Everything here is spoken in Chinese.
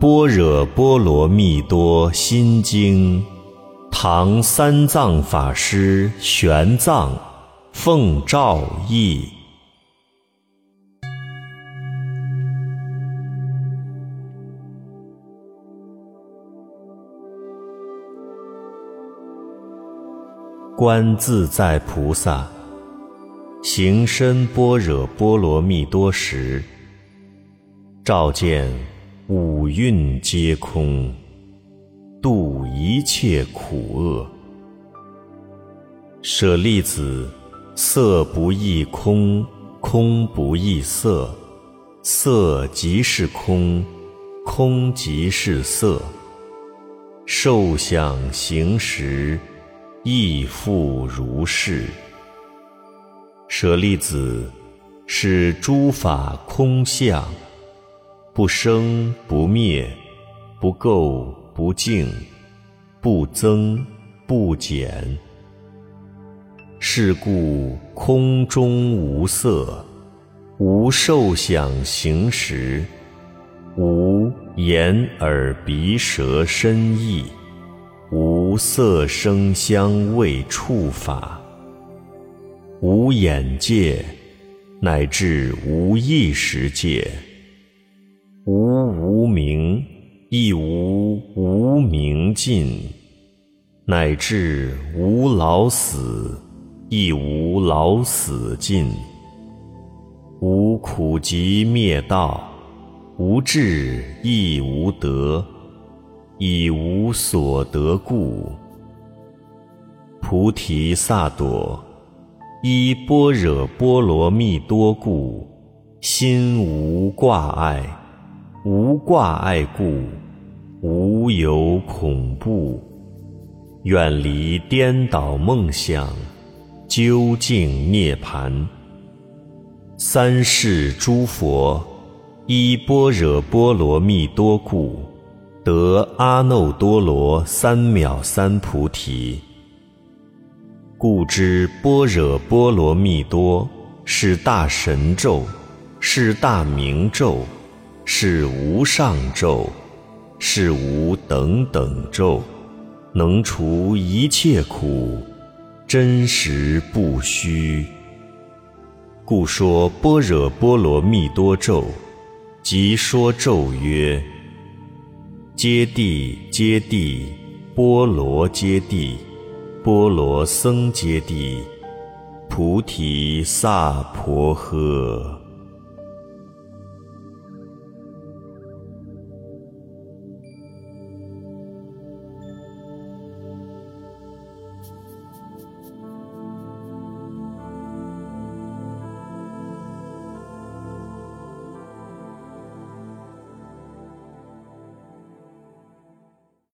般若波罗蜜多心经》，唐三藏法师玄奘奉诏译。观自在菩萨行深般若波罗蜜多时，照见五蕴皆空，度一切苦厄。舍利子，色不异空，空不异色，色即是空，空即是色。受想行识。亦复如是。舍利子，是诸法空相，不生不灭，不垢不净，不增不减。是故空中无色，无受想行识，无眼耳鼻舌身意。无色声香味触法，无眼界，乃至无意识界，亦无无明尽，乃至无老死，亦无老死尽，无苦集灭道，无智亦无得。以无所得故，菩提萨埵依般若波罗蜜多故，心无挂碍，无挂碍故，无有恐怖，远离颠倒梦想，究竟涅盘。三世诸佛依般若波罗蜜多故。得阿耨多罗三藐三菩提，故知般若波罗蜜多是大神咒，是大明咒，是无上咒，是无等等咒，能除一切苦，真实不虚。故说般若波罗蜜多咒，即说咒曰。揭谛，揭谛，波罗揭谛，波罗僧揭谛，菩提萨婆诃。